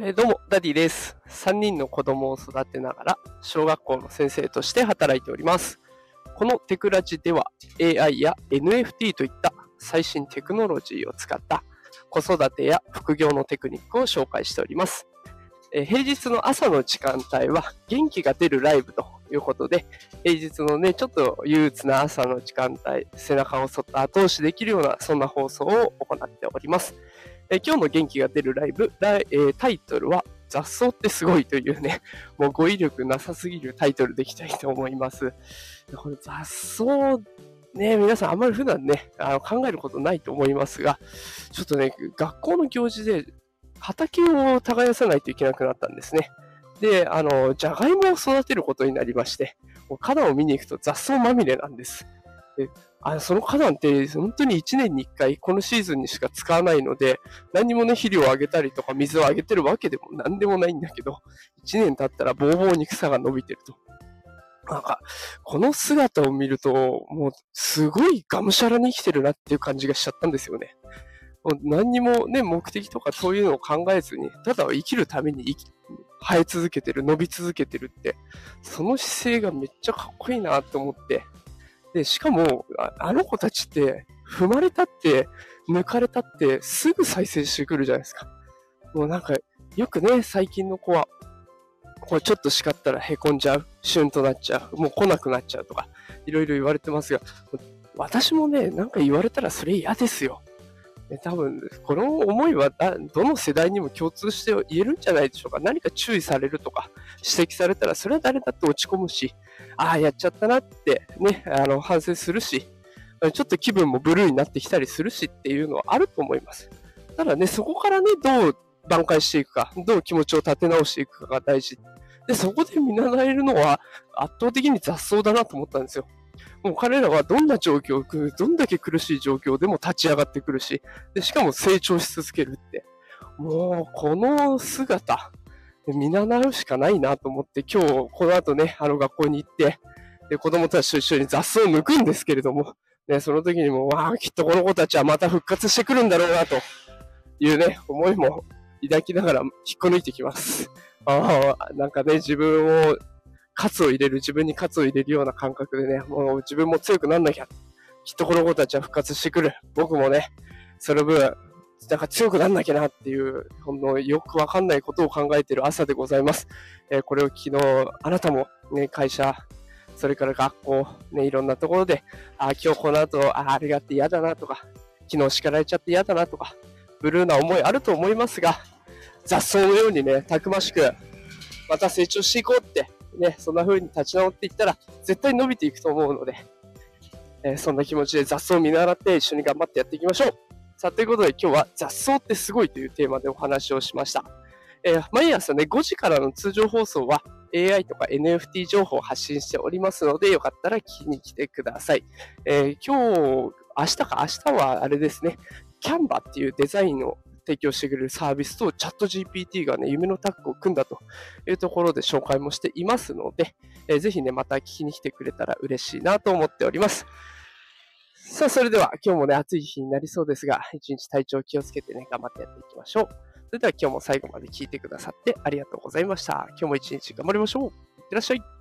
えどうも、ダディです。3人の子供を育てながら、小学校の先生として働いております。このテクラジでは、AI や NFT といった最新テクノロジーを使った子育てや副業のテクニックを紹介しております。え平日の朝の時間帯は元気が出るライブということで、平日のね、ちょっと憂鬱な朝の時間帯、背中をそっと後押しできるような、そんな放送を行っております。え今日の元気が出るライブ、えータイトルは雑草ってすごいというね、もう語彙力なさすぎるタイトルでいきたいと思います。これ雑草、ね、皆さんあんまり普段ね、あの考えることないと思いますが、ちょっとね、学校の行事で畑を耕さないといけなくなったんですね。で、あの、じゃがいもを育てることになりまして、もう花壇を見に行くと雑草まみれなんです。であその花壇って本当に1年に1回このシーズンにしか使わないので、何もね、肥料をあげたりとか水をあげてるわけでも何でもないんだけど、1年経ったらボーボーに草が伸びてると。なんか、この姿を見ると、もうすごいがむしゃらに生きてるなっていう感じがしちゃったんですよね。もう何にもね、目的とかそういうのを考えずに、ただ生きるために生き生え続けてる、伸び続けてるって、その姿勢がめっちゃかっこいいなと思って、で、しかも、あの子たちって、踏まれたって、抜かれたって、すぐ再生してくるじゃないですか。もうなんか、よくね、最近の子は、これちょっと叱ったらへこんじゃう、シュンとなっちゃう、もう来なくなっちゃうとか、いろいろ言われてますが、私もね、なんか言われたらそれ嫌ですよ。ね多分、この思いはどの世代にも共通して言えるんじゃないでしょうか。何か注意されるとか、指摘されたら、それは誰だって落ち込むし、ああ、やっちゃったなってね、あの、反省するし、ちょっと気分もブルーになってきたりするしっていうのはあると思います。ただね、そこからね、どう挽回していくか、どう気持ちを立て直していくかが大事。で、そこで見習えるのは圧倒的に雑草だなと思ったんですよ。もう彼らはどんな状況、どんだけ苦しい状況でも立ち上がってくるし、でしかも成長し続けるって。もう、この姿、見習うしかないなと思って、今日、この後ね、あの学校に行って、で、子供たちと一緒に雑草を抜くんですけれども、ね、その時にも、わあ、きっとこの子たちはまた復活してくるんだろうな、というね、思いも抱きながら引っこ抜いてきます。ああ、なんかね、自分を、喝を入れる、自分に喝を入れるような感覚でね、もう自分も強くなんなきゃ。きっとこの子たちは復活してくる。僕もね、その分、なんか強くなんなきゃなっていう、ほんのよくわかんないことを考えている朝でございます。えーこれを昨日、あなたもね、会社、それから学校、ね、いろんなところで、あー今日この後、ああれがあって嫌だなとか、昨日叱られちゃって嫌だなとか、ブルーな思いあると思いますが、雑草のようにね、たくましく、また成長していこうって、ね、そんな風に立ち直っていったら、絶対伸びていくと思うので、えーそんな気持ちで雑草を見習って一緒に頑張ってやっていきましょう。さあ、ということで今日は雑草ってすごいというテーマでお話をしました。えー毎朝ね、5時からの通常放送は AI とか NFT 情報を発信しておりますので、よかったら聞きに来てください。えー今日、明日か、明日はあれですね、Canva っていうデザインを提供してくれるサービスとチャット GPT がね、夢のタッグを組んだというところで紹介もしていますので、えーぜひね、また聞きに来てくれたら嬉しいなと思っております。さあ、それでは今日もね、暑い日になりそうですが、一日体調気をつけてね、頑張ってやっていきましょう。それでは今日も最後まで聞いてくださってありがとうございました。今日も一日頑張りましょう。いってらっしゃい。